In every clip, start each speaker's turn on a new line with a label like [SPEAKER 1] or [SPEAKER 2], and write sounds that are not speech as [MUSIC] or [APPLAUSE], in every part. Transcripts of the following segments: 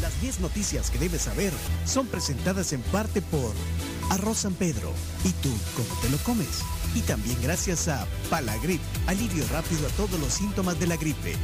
[SPEAKER 1] Las 10 noticias que debes saber son presentadas en parte por Arroz San Pedro. ¿Y tú cómo te lo comes? Y también gracias a Palagrip, alivio rápido a todos los síntomas de la gripe.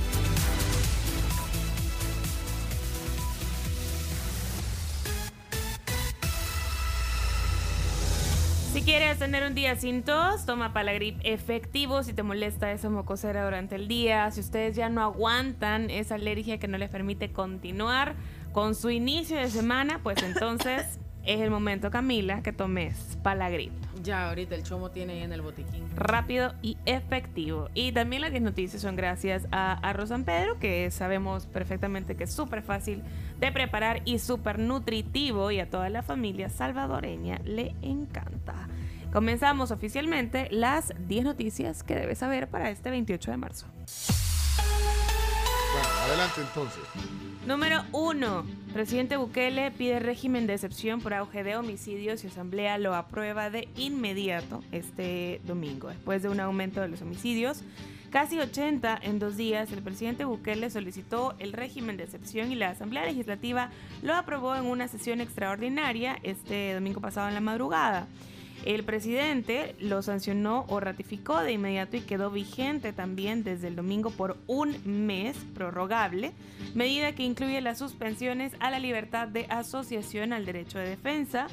[SPEAKER 2] Quieres tener un día sin tos, toma Palagrip efectivo si te molesta esa mocosera durante el día. Si ustedes ya no aguantan esa alergia que no les permite continuar con su inicio de semana, pues entonces [LAUGHS] es el momento, Camila, que tomes Palagrip.
[SPEAKER 3] Ya, ahorita el chomo tiene ahí en el botiquín.
[SPEAKER 2] Rápido y efectivo. Y también las 10 noticias son gracias a Arroz San Pedro, que sabemos perfectamente que es súper fácil de preparar y súper nutritivo y a toda la familia salvadoreña le encanta. Comenzamos oficialmente las 10 noticias que debes saber para este 28 de marzo.
[SPEAKER 4] Bueno, adelante entonces.
[SPEAKER 2] Número 1. Presidente Bukele pide régimen de excepción por auge de homicidios y Asamblea lo aprueba de inmediato este domingo. Después de un aumento de los homicidios, casi 80 en dos días, el presidente Bukele solicitó el régimen de excepción y la Asamblea Legislativa lo aprobó en una sesión extraordinaria este domingo pasado en la madrugada. El presidente lo sancionó o ratificó de inmediato y quedó vigente también desde el domingo por un mes prorrogable, medida que incluye las suspensiones a la libertad de asociación al derecho de defensa,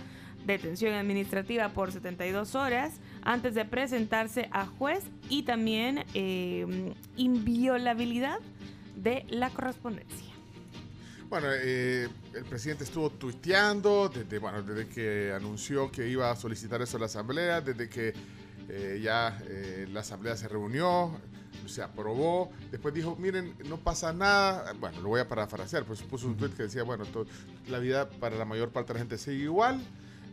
[SPEAKER 2] detención administrativa por 72 horas antes de presentarse a juez y también eh, inviolabilidad de la correspondencia.
[SPEAKER 4] Bueno, eh, el presidente estuvo tuiteando desde, bueno, desde que anunció que iba a solicitar eso a la Asamblea, desde que eh, ya eh, la Asamblea se reunió, se aprobó, después dijo, miren, no pasa nada, bueno, lo voy a parafrasear, pues puso un tuit que decía, bueno, la vida para la mayor parte de la gente sigue igual,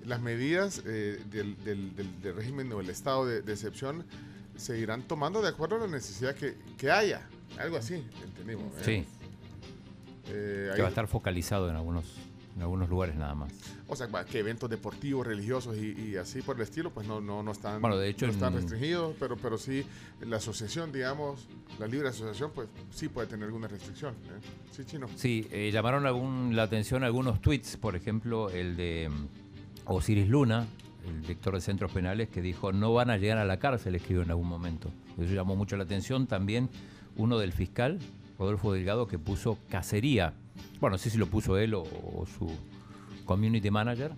[SPEAKER 4] las medidas eh, del, del- del- del régimen o el estado de, de excepción se irán tomando de acuerdo a la necesidad que, que haya, algo así, entendimos. ¿eh?
[SPEAKER 5] Sí,
[SPEAKER 4] Eh,
[SPEAKER 5] que
[SPEAKER 4] ahí-
[SPEAKER 5] va a estar focalizado en algunos, en algunos lugares nada más.
[SPEAKER 4] O sea, que eventos deportivos, religiosos y, y así por el estilo, pues no, no, no están,
[SPEAKER 5] Bueno, de hecho,
[SPEAKER 4] no están
[SPEAKER 5] en-
[SPEAKER 4] restringidos, pero, pero sí la asociación, digamos, la libre asociación, pues sí puede tener alguna restricción. ¿eh? Sí, chino.
[SPEAKER 5] Sí, eh, llamaron algún, la atención algunos tweets, por ejemplo, el de mm, Osiris Luna, el director de centros penales, que dijo no van a llegar a la cárcel, escribió en algún momento. Eso llamó mucho la atención. También uno del fiscal, Rodolfo Delgado, que puso cacería. Bueno, no sé si lo puso él o, o su community manager,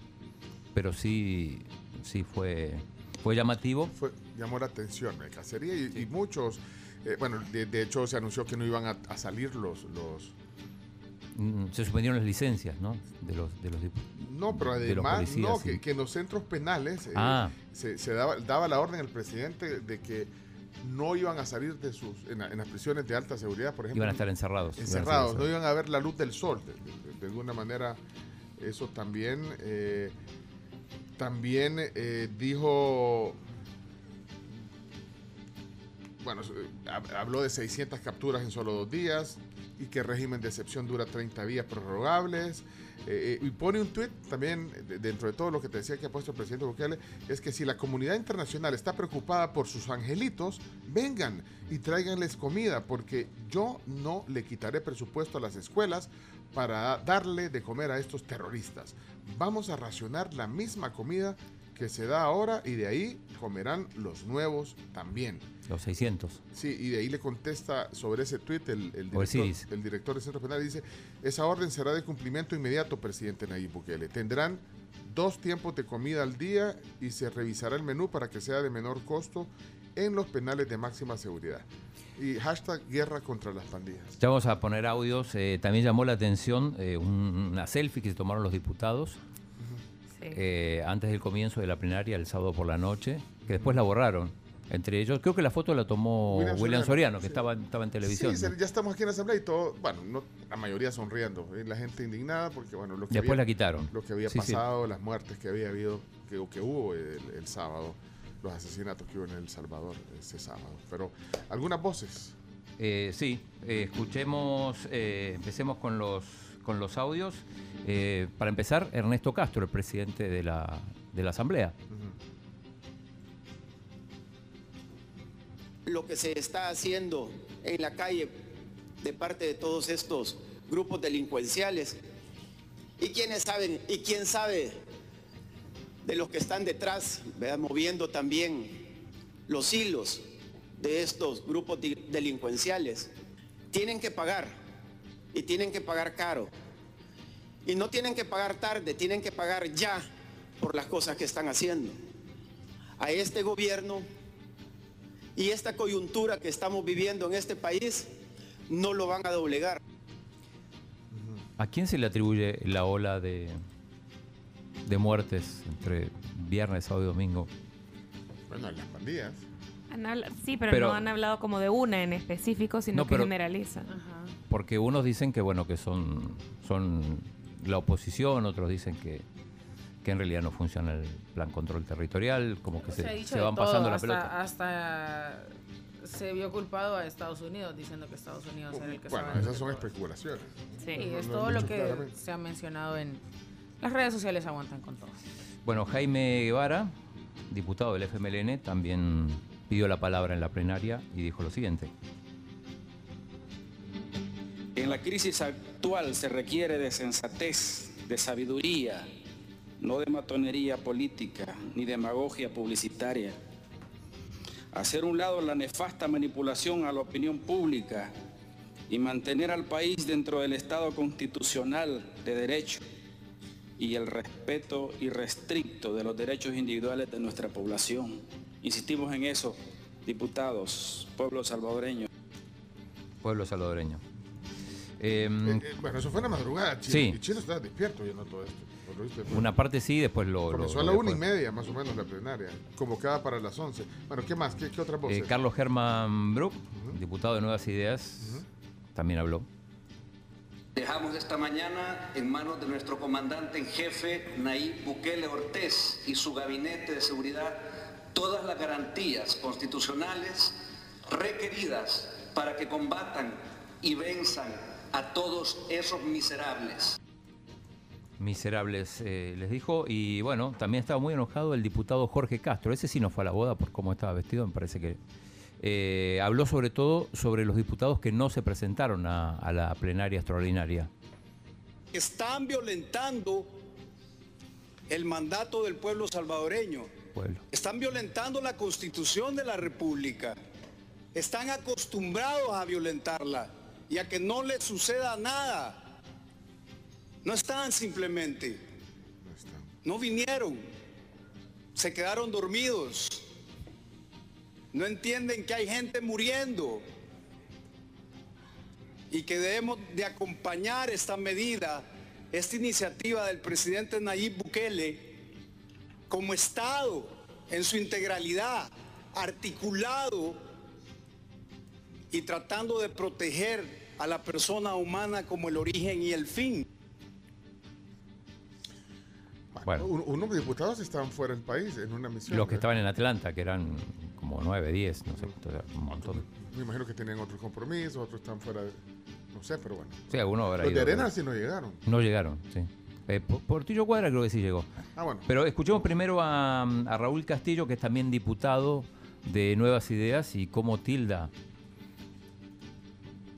[SPEAKER 5] pero sí, sí fue, fue llamativo.
[SPEAKER 4] Fue, llamó la atención, la cacería y, y muchos, eh, bueno, de, de hecho se anunció que no iban a, a salir los, los...
[SPEAKER 5] Mm, Se suspendieron las licencias, ¿no? De los, de los
[SPEAKER 4] No, pero además,
[SPEAKER 5] policías,
[SPEAKER 4] no,
[SPEAKER 5] sí.
[SPEAKER 4] que, que en los centros penales eh,
[SPEAKER 5] Ah.
[SPEAKER 4] se, se daba, daba la orden al presidente de que no iban a salir de sus, en, la- en las prisiones de alta seguridad, por ejemplo.
[SPEAKER 5] Iban a estar encerrados. iban
[SPEAKER 4] encerrados, no iban a ver la luz del sol. De, de- de alguna manera, eso también. eh, también eh, dijo. Bueno, hab- habló de 600 capturas en solo dos días y que el régimen de excepción dura 30 días prorrogables. Eh, eh, y pone un tuit también, de- dentro de todo lo que te decía que ha puesto el presidente Bukele, es que si la comunidad internacional está preocupada por sus angelitos, vengan y tráiganles comida, porque yo no le quitaré presupuesto a las escuelas para darle de comer a estos terroristas. Vamos a racionar la misma comida que se da ahora y de ahí comerán los nuevos también.
[SPEAKER 5] Los 600.
[SPEAKER 4] Sí, y de ahí le contesta sobre ese tuit el, el director, el director del Centro Penal y dice, esa orden será de cumplimiento inmediato, presidente Nayib Bukele. Tendrán dos tiempos de comida al día y se revisará el menú para que sea de menor costo en los penales de máxima seguridad. Y hashtag guerra contra las pandillas.
[SPEAKER 5] Ya vamos a poner audios. eh, también llamó la atención eh, un- una selfie que se tomaron los diputados
[SPEAKER 2] Sí.
[SPEAKER 5] eh, antes del comienzo de la plenaria el sábado por la noche, que después la borraron. Entre ellos, creo que la foto la tomó
[SPEAKER 4] William
[SPEAKER 5] William,
[SPEAKER 4] Soriano,
[SPEAKER 5] Soriano, que
[SPEAKER 4] sí.
[SPEAKER 5] estaba, estaba en televisión.
[SPEAKER 4] Sí, ya estamos aquí en la asamblea y todo, bueno, no, la mayoría sonriendo, y la gente indignada porque, bueno, lo que
[SPEAKER 5] Después
[SPEAKER 4] había-
[SPEAKER 5] la quitaron.
[SPEAKER 4] lo que había
[SPEAKER 5] Sí, sí.
[SPEAKER 4] pasado, las muertes que había habido, que, que hubo el, el sábado, los asesinatos que hubo en El Salvador ese sábado. Pero algunas voces.
[SPEAKER 5] Eh, sí, eh, escuchemos, eh, empecemos con los, con los audios. Eh, para empezar, Ernesto Castro, el presidente de la, de la Asamblea.
[SPEAKER 6] lo que se está haciendo en la calle de parte de todos estos grupos delincuenciales. ¿Y quiénes saben? ¿Y quién sabe de los que están detrás, moviendo también los hilos de estos grupos delincuenciales? Tienen que pagar y tienen que pagar caro. Y no tienen que pagar tarde, tienen que pagar ya por las cosas que están haciendo. A este gobierno y esta coyuntura que estamos viviendo en este país no lo van a doblegar.
[SPEAKER 5] ¿A quién se le atribuye la ola de, de muertes entre viernes, sábado y domingo?
[SPEAKER 4] Bueno, las pandillas.
[SPEAKER 2] Sí, pero, no han hablado como de una en específico, sino que generaliza.
[SPEAKER 5] Porque unos dicen que bueno que son, son la oposición, otros dicen que, que en realidad no funciona el plan control territorial, como que se, se, van pasando la pelota.
[SPEAKER 3] Hasta se vio culpado a Estados Unidos diciendo que Estados Unidos era el que
[SPEAKER 4] Bueno, esas son especulaciones.
[SPEAKER 3] Sí, es todo lo que se ha mencionado en las redes sociales aguantan con todo.
[SPEAKER 5] Bueno, Jaime Guevara, diputado del FMLN, también pidió la palabra en la plenaria y dijo lo siguiente.
[SPEAKER 7] En la crisis actual se requiere de sensatez, de sabiduría, no de matonería política ni demagogia publicitaria hacer un lado la nefasta manipulación a la opinión pública y mantener al país dentro del Estado constitucional de derecho y el respeto irrestricto de los derechos individuales de nuestra población. Insistimos en eso, diputados, pueblo salvadoreño.
[SPEAKER 5] Pueblo salvadoreño.
[SPEAKER 4] Em, eh, eh, bueno, eso fue en la madrugada, Chino. Sí. Y Chino estaba despierto viendo todo esto.
[SPEAKER 5] Una parte sí, después lo.
[SPEAKER 4] Comenzó a la una y media, más o menos, la plenaria, convocada para las once. Bueno, ¿qué más? ¿Qué, otra voz? Eh,
[SPEAKER 5] Carlos Germán Brook, diputado de Nuevas Ideas, también habló.
[SPEAKER 8] Dejamos esta mañana en manos de nuestro comandante en jefe, Nayib Bukele Ortiz, y su gabinete de seguridad todas las garantías constitucionales requeridas para que combatan y venzan a todos esos miserables
[SPEAKER 5] miserables, eh, les dijo. Y bueno, también estaba muy enojado el diputado Jorge Castro. Ese sí no fue a la boda por cómo estaba vestido, me parece que... Eh, habló sobre todo sobre los diputados que no se presentaron a, la plenaria extraordinaria.
[SPEAKER 6] Están violentando el mandato del pueblo salvadoreño. Están violentando la constitución de la República. Están acostumbrados a violentarla y a que no les suceda nada. No están simplemente. No vinieron. Se quedaron dormidos. No entienden que hay gente muriendo. Y que debemos de acompañar esta medida, esta iniciativa del presidente Nayib Bukele, como Estado, en su integralidad, articulado y tratando de proteger a la persona humana como el origen y el fin.
[SPEAKER 4] Bueno, unos diputados estaban fuera del país en una misión.
[SPEAKER 5] Los que estaban en Atlanta, que eran como 9, 10, no sé, un montón.
[SPEAKER 4] Me imagino que tenían otros compromisos, otros están fuera de... No sé, pero bueno.
[SPEAKER 5] Sí, algunos habrá
[SPEAKER 4] Los de Arena sí no llegaron.
[SPEAKER 5] No llegaron, sí. Eh, Portillo Cuadra creo que sí llegó. Ah, bueno. Pero escuchemos primero a, a, Raúl Castillo, que es también diputado de Nuevas Ideas, y cómo tilda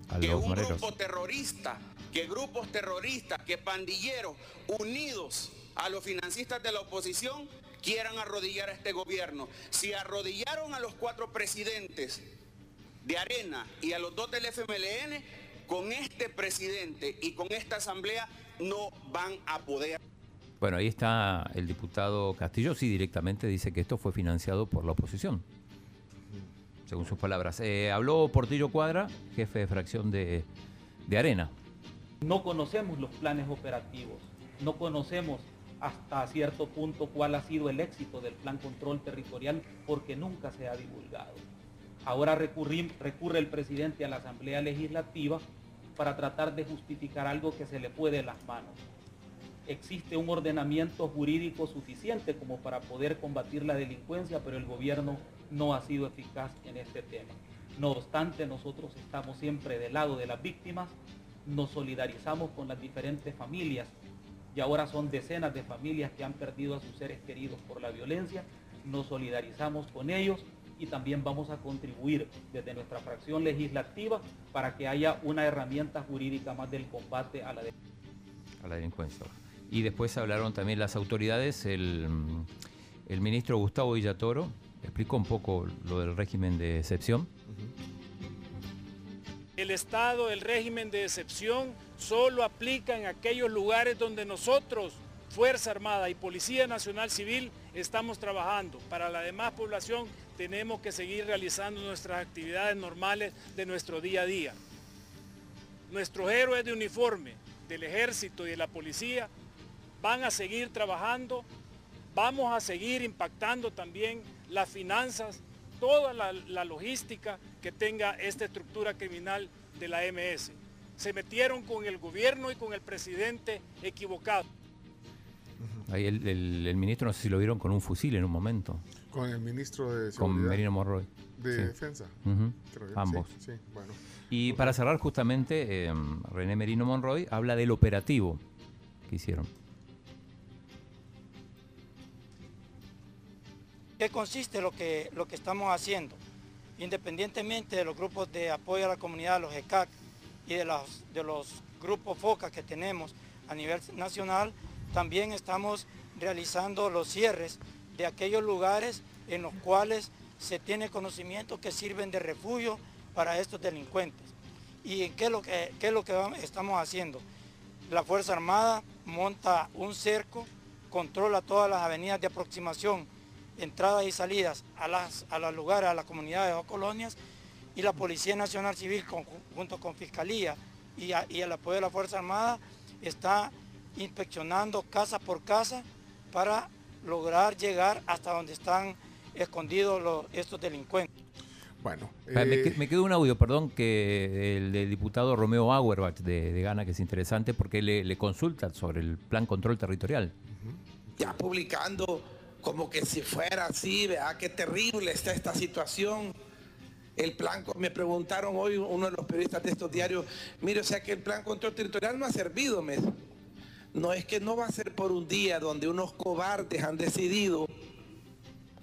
[SPEAKER 9] a que un grupo terrorista, que grupos terroristas, que pandilleros unidos a los financistas de la oposición quieran arrodillar a este gobierno. Si arrodillaron a los cuatro presidentes de Arena y a los dos del FMLN, con este presidente y con esta asamblea no van a poder.
[SPEAKER 5] Bueno, ahí está el diputado Castillo, sí directamente dice que esto fue financiado por la oposición, según sus palabras. Eh, habló Portillo Cuadra, jefe de fracción de, de Arena.
[SPEAKER 10] No conocemos los planes operativos, no conocemos hasta cierto punto cuál ha sido el éxito del plan control territorial porque nunca se ha divulgado. Ahora recurre el presidente a la Asamblea Legislativa para tratar de justificar algo que se le puede en las manos. Existe un ordenamiento jurídico suficiente como para poder combatir la delincuencia, pero el gobierno no ha sido eficaz en este tema. No obstante, nosotros estamos siempre del lado de las víctimas, nos solidarizamos con las diferentes familias y ahora son decenas de familias que han perdido a sus seres queridos por la violencia. Nos solidarizamos con ellos y también vamos a contribuir desde nuestra fracción legislativa para que haya una herramienta jurídica más del combate a la,
[SPEAKER 5] a la delincuencia. Y después hablaron también las autoridades, el, el ministro Gustavo Villatoro explicó un poco lo del régimen de excepción.
[SPEAKER 11] El estado del régimen de excepción solo aplica en aquellos lugares donde nosotros, Fuerza Armada y Policía Nacional Civil, estamos trabajando. Para la demás población tenemos que seguir realizando nuestras actividades normales de nuestro día a día. Nuestros héroes de uniforme del ejército y de la policía van a seguir trabajando, vamos a seguir impactando también las finanzas toda la, logística que tenga esta estructura criminal de la MS. Se metieron con el gobierno y con el presidente equivocado.
[SPEAKER 5] Ahí el, ministro, no sé si lo vieron con un fusil en un momento.
[SPEAKER 4] Con el ministro de
[SPEAKER 5] Seguridad. Con Merino Monroy.
[SPEAKER 4] De Defensa.
[SPEAKER 5] Ambos. Y para cerrar justamente, em, René Merino Monroy habla del operativo que hicieron.
[SPEAKER 12] ¿Qué consiste lo que, lo que estamos haciendo? Independientemente de los grupos de apoyo a la comunidad, los ECAC, y de los, de los grupos FOCA que tenemos a nivel nacional, también estamos realizando los cierres de aquellos lugares en los cuales se tiene conocimiento que sirven de refugio para estos delincuentes. ¿Y qué es lo que, qué es lo que estamos haciendo? La Fuerza Armada monta un cerco, controla todas las avenidas de aproximación entradas y salidas a, las, a los lugares, a las comunidades o colonias, y la Policía Nacional Civil junto con Fiscalía y, el apoyo de la Fuerza Armada está inspeccionando casa por casa para lograr llegar hasta donde están escondidos estos delincuentes.
[SPEAKER 5] Bueno, eh, me, quedó un audio, perdón, que el, diputado Romeo Auerbach de, de, Gana, que es interesante porque le, le consulta sobre el plan control territorial.
[SPEAKER 13] Ya publicando como que si fuera así, vea qué terrible está esta situación. El plan, me preguntaron hoy uno de los periodistas de estos diarios, mire, o sea que el plan control territorial no ha servido, me no es que no va a ser por un día donde unos cobardes han decidido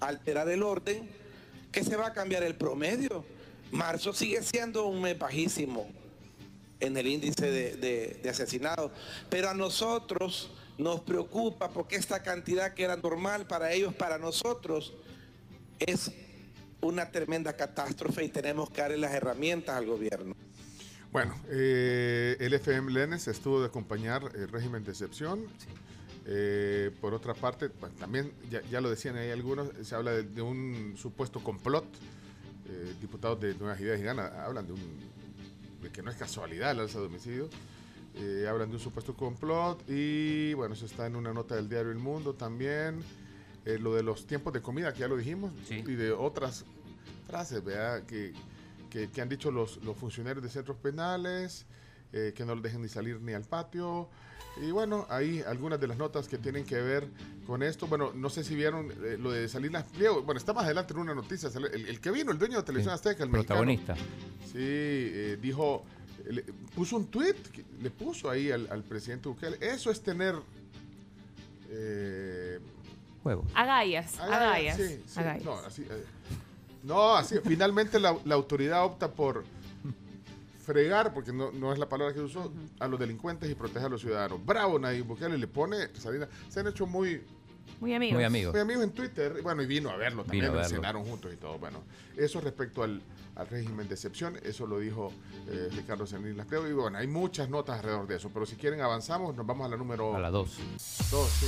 [SPEAKER 13] alterar el orden, que se va a cambiar el promedio. Marzo sigue siendo un mes bajísimo en el índice de, de asesinados, pero a nosotros nos preocupa porque esta cantidad que era normal para ellos, para nosotros, es una tremenda catástrofe y tenemos que darle las herramientas al gobierno.
[SPEAKER 4] Bueno, eh, el FM Lenes estuvo de acompañar el régimen de excepción. Eh, por otra parte, también, ya, lo decían ahí algunos, se habla de, un supuesto complot. Eh, diputados de Nuevas Ideas y Gana hablan de, un, de que no es casualidad el alza de homicidio. Eh, hablan de un supuesto complot y bueno, eso está en una nota del diario El Mundo también. Eh, lo de los tiempos de comida, que ya lo dijimos, y de otras frases Que, que, han dicho los, los, funcionarios de centros penales, eh, que no los dejen ni salir ni al patio. Y bueno, hay algunas de las notas que tienen que ver con esto. Bueno, no sé si vieron lo de Salinas Pliego. Bueno, está más adelante en una noticia. El, que vino, el dueño de Televisión Azteca, el
[SPEAKER 5] protagonista.
[SPEAKER 4] sí, dijo puso un tweet, le puso ahí al, presidente Bukele. Eso es tener.
[SPEAKER 5] Eh, Huevos.
[SPEAKER 2] Agallas. Agallas.
[SPEAKER 4] No, así, eh, no, así. finalmente la, autoridad opta por fregar, porque no, no es la palabra que usó, a los delincuentes y proteger a los ciudadanos. Bravo, Nayib Bukele le pone. se han hecho muy
[SPEAKER 2] muy amigos.
[SPEAKER 5] Muy amigos.
[SPEAKER 4] Muy amigos en Twitter. Bueno, y vino a verlo también, lo cenaron juntos y todo. Bueno, eso respecto al, al régimen de excepción, eso lo dijo eh, Ricardo Salinas creo. Y bueno, hay muchas notas alrededor de eso, pero si quieren avanzamos, nos vamos a la número...
[SPEAKER 5] A la 2.
[SPEAKER 4] sí.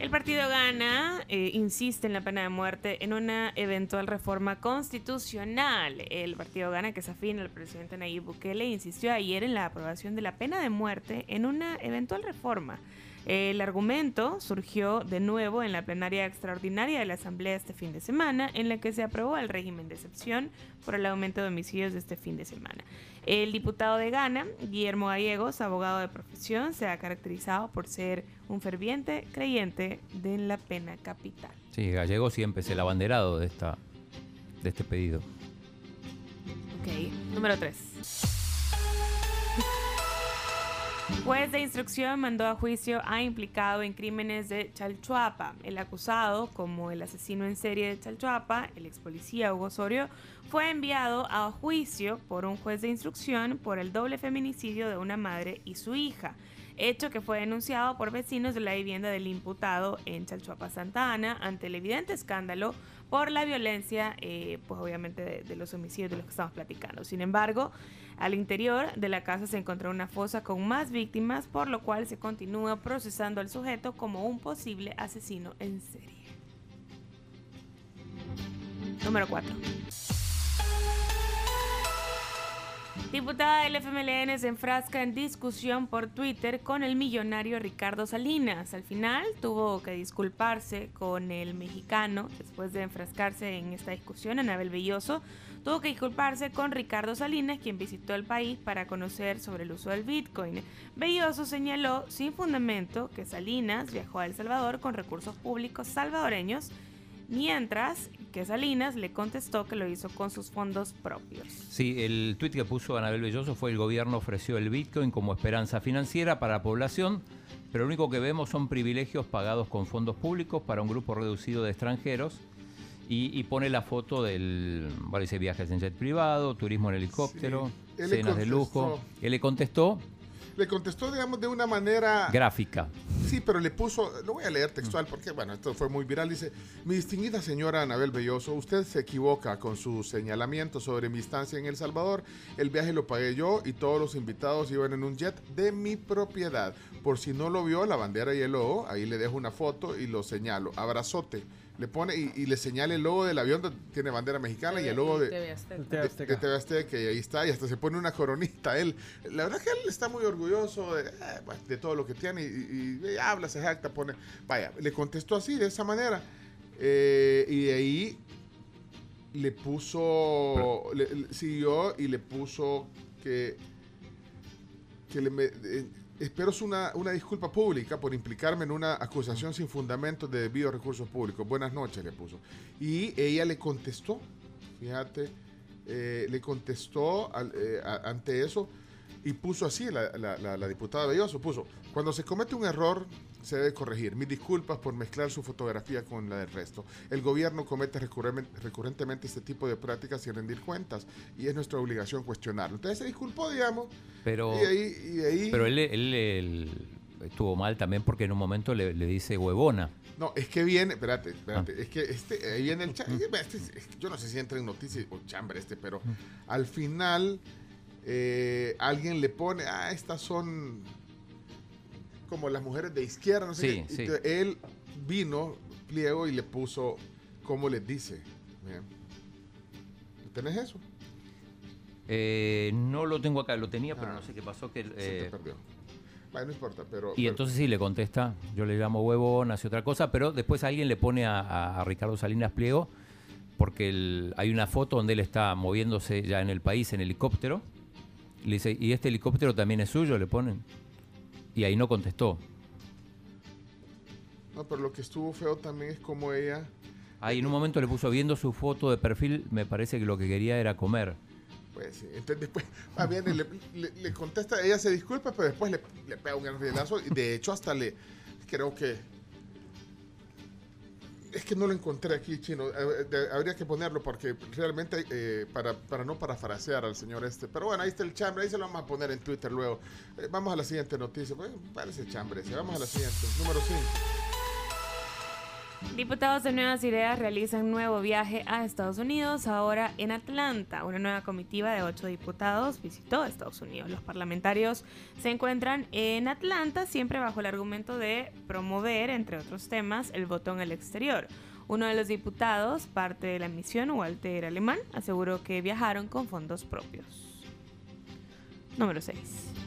[SPEAKER 2] El partido Gana eh, insiste en la pena de muerte en una eventual reforma constitucional. El partido Gana, que es afín al presidente Nayib Bukele, insistió ayer en la aprobación de la pena de muerte en una eventual reforma. El argumento surgió de nuevo en la plenaria extraordinaria de la Asamblea este fin de semana, en la que se aprobó el régimen de excepción por el aumento de homicidios este fin de semana. El diputado de Ghana, Guillermo Gallegos, abogado de profesión, se ha caracterizado por ser un ferviente creyente de la pena capital.
[SPEAKER 5] Sí, Gallegos siempre es el abanderado de, esta, de este pedido.
[SPEAKER 2] Ok, número 3. Juez de instrucción mandó a juicio a implicado en crímenes de Chalchuapa. El acusado, como el asesino en serie de Chalchuapa, el ex policía Hugo Osorio, fue enviado a juicio por un juez de instrucción por el doble feminicidio de una madre y su hija hecho que fue denunciado por vecinos de la vivienda del imputado en Chalchuapa, Santa Ana, ante el evidente escándalo por la violencia, eh, pues obviamente de, de, los homicidios de los que estamos platicando. Sin embargo, al interior de la casa se encontró una fosa con más víctimas, por lo cual se continúa procesando al sujeto como un posible asesino en serie. Número 4. Diputada del FMLN se enfrasca en discusión por Twitter con el millonario Ricardo Salinas. Al final tuvo que disculparse con el mexicano después de enfrascarse en esta discusión. Anabel Belloso tuvo que disculparse con Ricardo Salinas, quien visitó el país para conocer sobre el uso del Bitcoin. Belloso señaló sin fundamento que Salinas viajó a El Salvador con recursos públicos salvadoreños mientras que Salinas le contestó que lo hizo con sus fondos propios.
[SPEAKER 5] Sí, el tuit que puso Anabel Belloso fue el gobierno ofreció el Bitcoin como esperanza financiera para la población, pero lo único que vemos son privilegios pagados con fondos públicos para un grupo reducido de extranjeros. Y, pone la foto del, bueno, dice viajes en jet privado, turismo en helicóptero, cenas de lujo. Él le contestó
[SPEAKER 4] le contestó, digamos, de una manera...
[SPEAKER 5] Gráfica.
[SPEAKER 4] Sí, pero le puso, lo voy a leer textual porque, bueno, esto fue muy viral. Dice, mi distinguida señora Anabel Belloso, usted se equivoca con su señalamiento sobre mi estancia en El Salvador. El viaje lo pagué yo y todos los invitados iban en un jet de mi propiedad. Por si no lo vio, la bandera y el logo, ahí le dejo una foto y lo señalo. Abrazote le pone y, le señala el logo del avión, tiene bandera mexicana y el logo de TV Azteca. y ahí está, y hasta se pone una coronita. Él, la verdad que él está muy orgulloso de, eh, todo lo que tiene y, habla, se jacta, pone, vaya, le contestó así, de esa manera. Eh, y de ahí le puso, siguió y le puso que, que le... Eh, Espero una, una disculpa pública por implicarme en una acusación sin fundamento de debido recursos públicos. Buenas noches, le puso. Y ella le contestó, fíjate, eh, le contestó eh, ante eso y puso así, la, la, la, diputada Belloso, puso, cuando se comete un error se debe corregir. Mis disculpas por mezclar su fotografía con la del resto. El gobierno comete recurrentemente este tipo de prácticas sin rendir cuentas y es nuestra obligación cuestionarlo. Entonces se disculpó, digamos.
[SPEAKER 5] Pero,
[SPEAKER 4] y ahí,
[SPEAKER 5] pero él, estuvo mal también porque en un momento le, dice huevona.
[SPEAKER 4] No, es que viene, espérate, espérate, ah. es que este, ahí viene el este, yo no sé si entra en noticias o chambre este, pero al final eh, alguien le pone, ah, estas son como las mujeres de izquierda, no sé qué. él vino, pliego, y le puso como les dice. ¿Tenés eso?
[SPEAKER 5] Eh, no lo tengo acá, lo tenía, pero ah. no sé qué pasó. Que,
[SPEAKER 4] Se eh, perdió. Bueno, no importa, pero...
[SPEAKER 5] Y entonces sí le contesta, yo le llamo huevón, hace otra cosa, pero después alguien le pone a, Ricardo Salinas Pliego, porque hay una foto donde él está moviéndose ya en el país en helicóptero, le dice, ¿y este helicóptero también es suyo? Le ponen. Y ahí no contestó.
[SPEAKER 4] No, pero lo que estuvo feo también es como ella...
[SPEAKER 5] Ahí en un momento le puso, viendo su foto de perfil, me parece que lo que quería era comer.
[SPEAKER 4] Pues sí, entonces después, [LAUGHS] más bien le, le, contesta, ella se disculpa, pero después le, le pega un rielazo y de hecho hasta le, creo que es que no lo encontré aquí, chino. Habría que ponerlo porque realmente, eh, para, para no parafrasear al señor este. Pero bueno, ahí está el chambre, ahí se lo vamos a poner en Twitter luego. Eh, vamos a la siguiente noticia. Bueno, parece chambre Vamos a la siguiente. Número 5.
[SPEAKER 2] Diputados de Nuevas Ideas realizan nuevo viaje a Estados Unidos, ahora en Atlanta. Una nueva comitiva de ocho diputados visitó Estados Unidos. Los parlamentarios se encuentran en Atlanta, siempre bajo el argumento de promover, entre otros temas, el voto en el exterior. Uno de los diputados, parte de la misión, Walter Alemán, aseguró que viajaron con fondos propios. Número 6.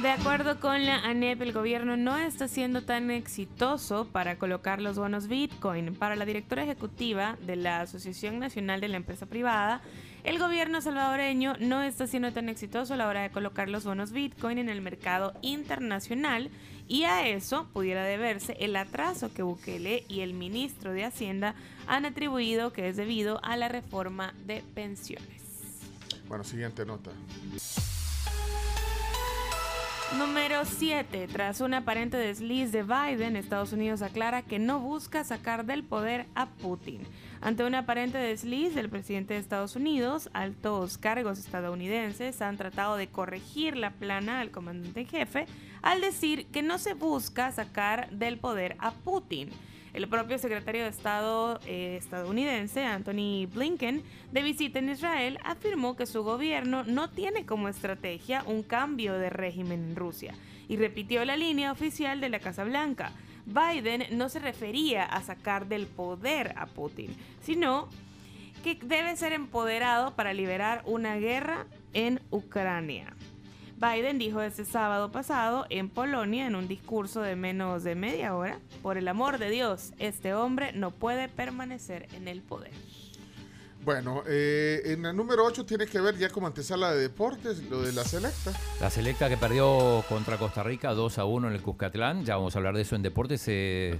[SPEAKER 2] De acuerdo con la ANEP, el gobierno no está siendo tan exitoso para colocar los bonos Bitcoin. Para la directora ejecutiva de la Asociación Nacional de la Empresa Privada, el gobierno salvadoreño no está siendo tan exitoso a la hora de colocar los bonos Bitcoin en el mercado internacional y a eso pudiera deberse el atraso que Bukele y el ministro de Hacienda han atribuido que es debido a la reforma de pensiones.
[SPEAKER 4] Bueno, siguiente nota.
[SPEAKER 2] Número 7. Tras un aparente desliz de Biden, Estados Unidos aclara que no busca sacar del poder a Putin. Ante un aparente desliz del presidente de Estados Unidos, altos cargos estadounidenses han tratado de corregir la plana al comandante en jefe al decir que no se busca sacar del poder a Putin. El propio secretario de Estado eh, estadounidense, Anthony Blinken, de visita en Israel, afirmó que su gobierno no tiene como estrategia un cambio de régimen en Rusia y repitió la línea oficial de la Casa Blanca. Biden no se refería a sacar del poder a Putin, sino que debe ser empoderado para liberar una guerra en Ucrania. Biden dijo este sábado pasado en Polonia en un discurso de menos de media hora, por el amor de Dios, este hombre no puede permanecer en el poder.
[SPEAKER 4] Bueno, eh, en el número 8 tiene que ver ya como antesala de deportes, lo de la selecta.
[SPEAKER 5] La selecta que perdió contra Costa Rica 2 a 1 en el Cuscatlán, ya vamos a hablar de eso en deportes, se,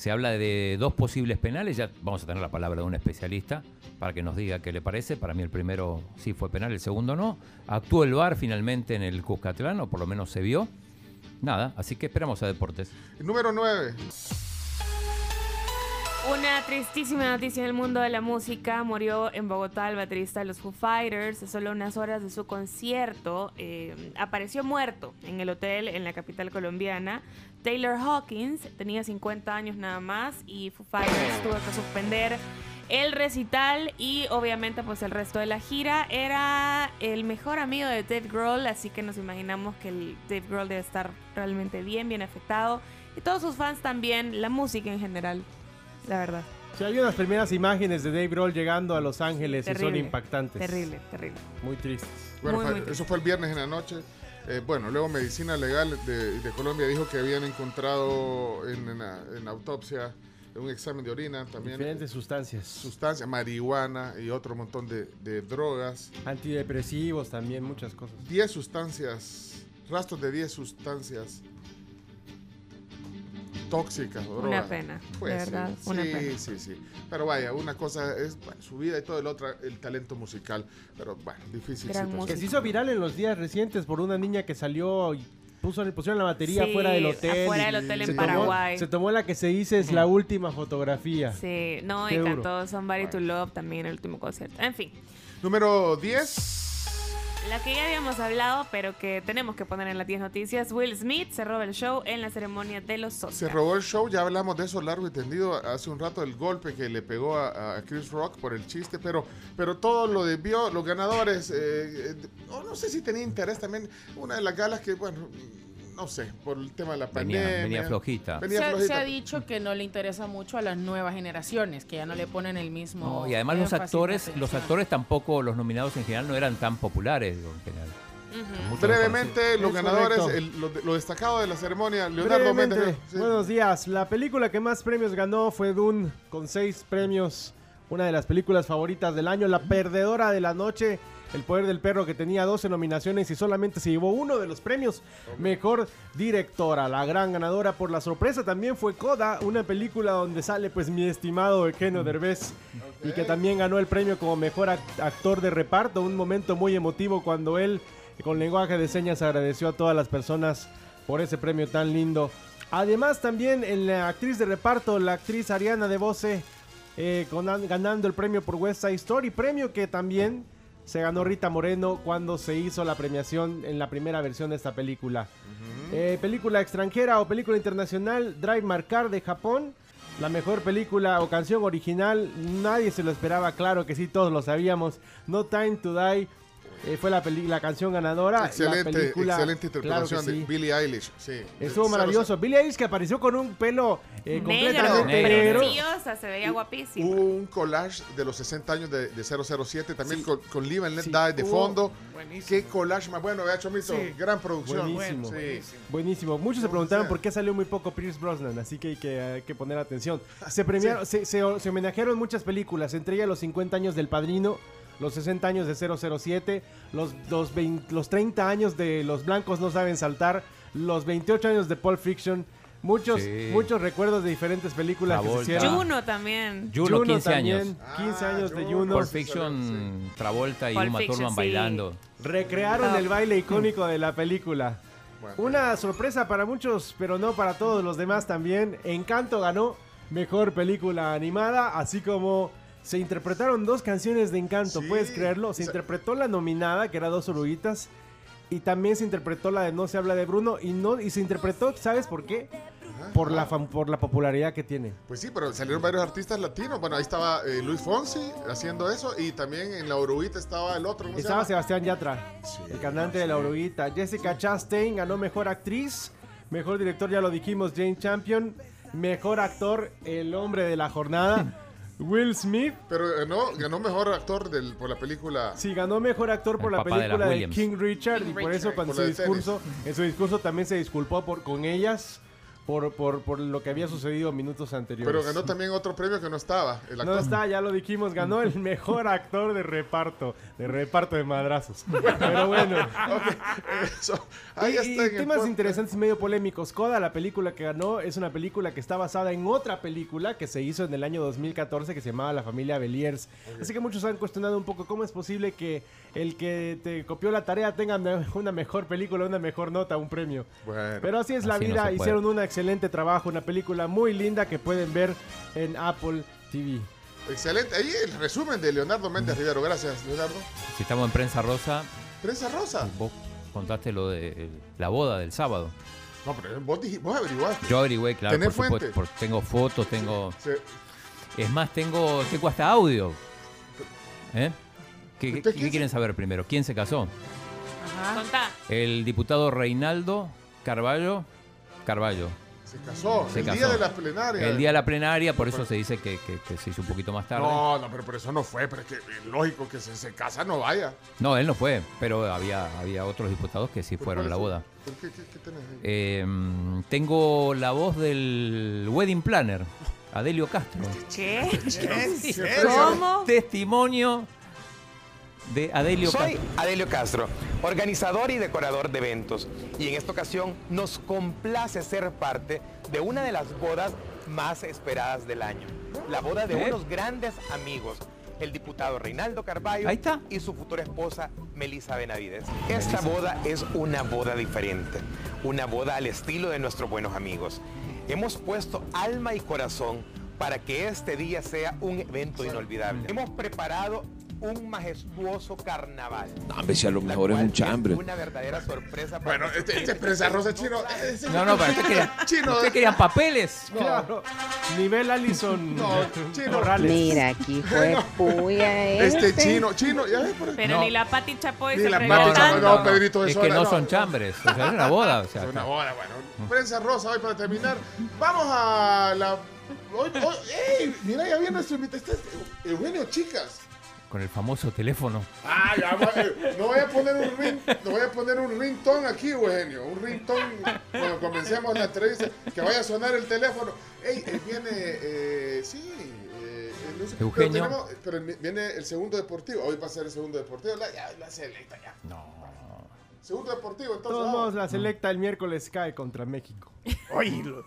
[SPEAKER 5] se habla de dos posibles penales, ya vamos a tener la palabra de un especialista para que nos diga qué le parece, para mí el primero sí fue penal, el segundo no. Actuó el VAR finalmente en el Cuscatlán, o por lo menos se vio. Nada, así que esperamos a deportes.
[SPEAKER 4] Número 9.
[SPEAKER 2] Una tristísima noticia en el mundo de la música. Murió en Bogotá el baterista de los Foo Fighters. Solo unas horas de su concierto, eh, apareció muerto en el hotel en la capital colombiana. Taylor Hawkins tenía 50 años nada más y Foo Fighters tuvo que suspender el recital y obviamente pues el resto de la gira. Era el mejor amigo de Dave Grohl, así que nos imaginamos que el Dave Grohl debe estar realmente bien, bien afectado. Y todos sus fans también, la música en general la verdad.
[SPEAKER 14] Sí, hay unas primeras imágenes de Dave Grohl llegando a Los Ángeles y son impactantes.
[SPEAKER 2] Terrible, terrible.
[SPEAKER 14] Muy tristes.
[SPEAKER 4] Bueno, eso fue el viernes en la noche. Eh, bueno, luego Medicina Legal de, Colombia dijo que habían encontrado en, autopsia un examen de orina también.
[SPEAKER 14] Diferentes sustancias.
[SPEAKER 4] Sustancias, marihuana y otro montón de, de drogas.
[SPEAKER 14] Antidepresivos también, muchas cosas.
[SPEAKER 4] 10 sustancias, rastros de 10 sustancias tóxicas o
[SPEAKER 2] Una pena, pues, verdad,
[SPEAKER 4] sí, una pena. Sí, sí, Pero vaya, una cosa es su vida y todo el otro el talento musical. Pero bueno, difícil.
[SPEAKER 14] Que se hizo viral en los días recientes por una niña que salió y puso, pusieron la batería fuera del hotel.
[SPEAKER 2] Afuera del hotel en Paraguay.
[SPEAKER 14] se tomó la que se dice es la última fotografía.
[SPEAKER 2] Sí, no, y cantó Somebody to Love también el último concierto. En fin.
[SPEAKER 4] Número 10.
[SPEAKER 2] La que ya habíamos hablado, pero que tenemos que poner en las 10 noticias, Will Smith se roba el show en la ceremonia de los Oscars.
[SPEAKER 4] Se robó el show, ya hablamos de eso largo y tendido. Hace un rato, el golpe que le pegó a, Chris Rock por el chiste, pero, pero todo lo debió, los ganadores, eh, eh, no sé si tenía interés también, una de las galas que, bueno no sé, por el tema de la pandemia.
[SPEAKER 5] Venía, flojita.
[SPEAKER 3] se, ha dicho que no le interesa mucho a las nuevas generaciones, que ya no le ponen el mismo.
[SPEAKER 5] y además los actores, los actores tampoco, los nominados en general no eran tan populares en general.
[SPEAKER 4] Brevemente, los ganadores, lo, destacado de la ceremonia, Leonardo Méndez.
[SPEAKER 14] Buenos días. La película que más premios ganó fue Dune, con seis premios. Una de las películas favoritas del año, la perdedora de la noche el poder del perro que tenía 12 nominaciones y solamente se llevó uno de los premios. Mejor directora. La gran ganadora por la sorpresa también fue Coda, una película donde sale pues mi estimado Eugenio Derbez y que también ganó el premio como mejor actor de reparto. Un momento muy emotivo cuando él con lenguaje de señas agradeció a todas las personas por ese premio tan lindo. Además también en la actriz de reparto, la actriz Ariana de eh, ganando el premio por West Side Story, premio que también se ganó Rita Moreno cuando se hizo la premiación en la primera versión de esta película. Eh, película extranjera o película internacional, Drive Marcar de Japón. La mejor película o canción original, nadie se lo esperaba, claro que sí, todos lo sabíamos. No Time to Die eh, fue la, la canción ganadora.
[SPEAKER 4] Excelente, excelente interpretación de Billie Eilish. Sí,
[SPEAKER 14] Estuvo maravilloso. Billie Eilish que apareció con un pelo eh, completamente negro.
[SPEAKER 2] se veía guapísimo.
[SPEAKER 4] Hubo un collage de los 60 años de, de 007, también con, con Live and Let Die de fondo. Buenísimo. Qué collage más bueno, había hecho gran producción.
[SPEAKER 14] Buenísimo. buenísimo. Muchos se preguntaron por qué salió muy poco Pierce Brosnan, así que hay que, hay que poner atención. Se premiaron, [LAUGHS] se, se, se homenajearon muchas películas, entre ellas los 50 años del Padrino los 60 años de 007, los, los, los 30 años de Los Blancos No Saben Saltar, los 28 años de Pulp Fiction, Muchos,
[SPEAKER 5] Sí.
[SPEAKER 14] muchos recuerdos de diferentes películas que se
[SPEAKER 5] Travolta.
[SPEAKER 14] hicieron.
[SPEAKER 2] Juno también.
[SPEAKER 5] Juno,
[SPEAKER 14] Juno
[SPEAKER 5] 15
[SPEAKER 14] también,
[SPEAKER 5] años.
[SPEAKER 14] 15
[SPEAKER 4] Ah,
[SPEAKER 14] años de
[SPEAKER 4] Juno.
[SPEAKER 5] Pulp Fiction, Travolta y
[SPEAKER 2] Pulp
[SPEAKER 5] Uma
[SPEAKER 2] Fiction,
[SPEAKER 5] Thurman
[SPEAKER 2] sí.
[SPEAKER 5] bailando.
[SPEAKER 14] Recrearon el baile icónico de la película.
[SPEAKER 4] Bueno,
[SPEAKER 14] Una sorpresa para muchos, pero no para todos los demás también. Encanto ganó mejor película animada, así como se interpretaron dos canciones de Encanto,
[SPEAKER 4] Sí,
[SPEAKER 14] ¿puedes creerlo? Se
[SPEAKER 4] o sea-
[SPEAKER 14] interpretó la nominada, que era Dos Oruguitas, y también se interpretó la de No se habla de Bruno, y no y se interpretó, ¿sabes por qué? Por la, fam- por la popularidad que tiene.
[SPEAKER 4] Pues sí, pero salieron varios artistas latinos. Bueno, ahí estaba eh, Luis Fonsi haciendo eso y también en la Oruguita estaba el otro. ¿cómo se
[SPEAKER 14] Estaba? Sebastián Yatra,
[SPEAKER 4] Sí,
[SPEAKER 14] el cantante de La Oruguita. Jessica Chastain ganó Mejor Actriz. Mejor Director, ya lo dijimos, Jane Champion. Mejor Actor, El Hombre de la Jornada. Will Smith.
[SPEAKER 4] Pero ganó, ganó mejor actor del, por la película.
[SPEAKER 14] Sí, ganó Mejor Actor por
[SPEAKER 5] El
[SPEAKER 14] la
[SPEAKER 5] de
[SPEAKER 14] película de. King Richard.
[SPEAKER 2] King
[SPEAKER 14] y por eso cuando
[SPEAKER 4] Por
[SPEAKER 14] su discurso, en su discurso también se disculpó por, con ellas por, por, por lo que había sucedido minutos anteriores.
[SPEAKER 4] Pero ganó también otro premio que no estaba. El actor.
[SPEAKER 14] No está, ya lo dijimos, ganó el [LAUGHS] mejor actor de reparto, de reparto de madrazos. [LAUGHS] Pero bueno.
[SPEAKER 4] Eso. Ahí
[SPEAKER 14] Y-
[SPEAKER 4] está
[SPEAKER 14] y temas interesantes y medio polémicos. Coda, la película que ganó, es una película que está basada en otra película que se hizo en el año 2014 que se llamaba La familia Beliers. Así que muchos han cuestionado un poco cómo es posible que el que te copió la tarea tenga una mejor película, una mejor nota, un premio.
[SPEAKER 4] Bueno,
[SPEAKER 14] Pero así es la
[SPEAKER 5] Así
[SPEAKER 14] vida, hicieron un excelente trabajo, una película muy linda que pueden ver en Apple TV.
[SPEAKER 4] excelente. Ahí el resumen de Leonardo Méndez Rivero. Gracias, Leonardo.
[SPEAKER 5] Si estamos en prensa rosa,
[SPEAKER 4] Prensa Rosa.
[SPEAKER 5] vos contaste lo de eh, la boda del sábado.
[SPEAKER 4] No, pero vos, vos averiguaste.
[SPEAKER 5] Yo averigüé, claro,
[SPEAKER 4] ¿Tenés
[SPEAKER 5] por supuesto.
[SPEAKER 4] fuente?
[SPEAKER 5] tengo fotos, tengo.
[SPEAKER 4] Sí.
[SPEAKER 5] Es más, tengo, tengo hasta audio. ¿Eh? ¿Qué,
[SPEAKER 4] ¿Usted
[SPEAKER 5] qué
[SPEAKER 4] quién
[SPEAKER 5] quieren saber primero? ¿Quién se casó?
[SPEAKER 2] Contá.
[SPEAKER 5] El diputado Reinaldo Carballo. Carballo.
[SPEAKER 4] Se casó.
[SPEAKER 5] Se
[SPEAKER 4] el
[SPEAKER 5] casó.
[SPEAKER 4] día de la plenaria.
[SPEAKER 5] El día de la plenaria, por eso se dice que, que- que se hizo un poquito más tarde.
[SPEAKER 4] No, no, pero por eso no fue. Pero es que es lógico que se, se casa no vaya.
[SPEAKER 5] No, él no fue, pero había, había otros diputados que sí fueron a la boda.
[SPEAKER 4] ¿Pero qué, qué- qué tenés ahí?
[SPEAKER 5] Eh, tengo la voz del wedding planner, Adelio Castro.
[SPEAKER 2] ¿Qué?
[SPEAKER 4] ¿Qué?
[SPEAKER 2] ¿Cómo?
[SPEAKER 5] Testimonio de Adelio
[SPEAKER 15] Soy
[SPEAKER 5] Castro.
[SPEAKER 15] Adelio Castro, organizador y decorador de eventos. Y en esta ocasión nos complace ser parte de una de las bodas más esperadas del año. La boda de
[SPEAKER 5] ¿Eh?
[SPEAKER 15] unos grandes amigos, el diputado Reinaldo Carballo
[SPEAKER 5] Ahí está.
[SPEAKER 15] y su futura esposa Melisa Benavides. Esta boda es una boda diferente, una boda al estilo de nuestros buenos amigos. Hemos puesto alma y corazón para que este día sea un evento inolvidable. Hemos preparado un majestuoso carnaval.
[SPEAKER 16] No, hombre, si a lo mejor es un chambre.
[SPEAKER 15] Una verdadera sorpresa para
[SPEAKER 4] Bueno, este, este es prensa rosa chino. Ese-
[SPEAKER 5] No, no, pero usted quería, [LAUGHS]
[SPEAKER 4] Chino.
[SPEAKER 5] usted quería papeles.
[SPEAKER 14] Claro. Nivel Allison
[SPEAKER 4] No, chino.
[SPEAKER 14] Morales.
[SPEAKER 17] Mira, aquí fue puya [LAUGHS]
[SPEAKER 4] Este
[SPEAKER 17] este.
[SPEAKER 4] chino, chino, ya ves por.
[SPEAKER 2] Pero
[SPEAKER 5] No.
[SPEAKER 2] ni la Pati Chapoy
[SPEAKER 4] Ni
[SPEAKER 2] se
[SPEAKER 4] la Pati Chapoy,
[SPEAKER 2] tanto.
[SPEAKER 4] no, Pedrito,
[SPEAKER 5] Es
[SPEAKER 4] eso
[SPEAKER 5] que
[SPEAKER 4] era-
[SPEAKER 5] no
[SPEAKER 4] no.
[SPEAKER 5] son chambres, o sea, es una boda. O sea,
[SPEAKER 4] Es una boda, bueno. Prensa rosa hoy para terminar. Vamos a la. Hoy, hoy, ¡Ey! Mira, ya viene nuestro invitado. Este es Eugenio Chicas.
[SPEAKER 5] Con el famoso teléfono.
[SPEAKER 4] Ah, ya va, eh, no voy a poner un ring, no voy a poner un ringtone aquí, Eugenio. Un ringtone cuando comencemos la entrevista, que vaya a sonar el teléfono. Ey, él viene, eh, sí. eh, el- pero,
[SPEAKER 5] Eugenio.
[SPEAKER 4] tenemos- pero viene el segundo deportivo. Hoy va a ser el segundo deportivo. La, ya, la selecta ya.
[SPEAKER 5] No.
[SPEAKER 4] Segundo deportivo,
[SPEAKER 14] De
[SPEAKER 4] entonces.
[SPEAKER 14] todos modos, la selecta el miércoles cae contra México. Oye, lo-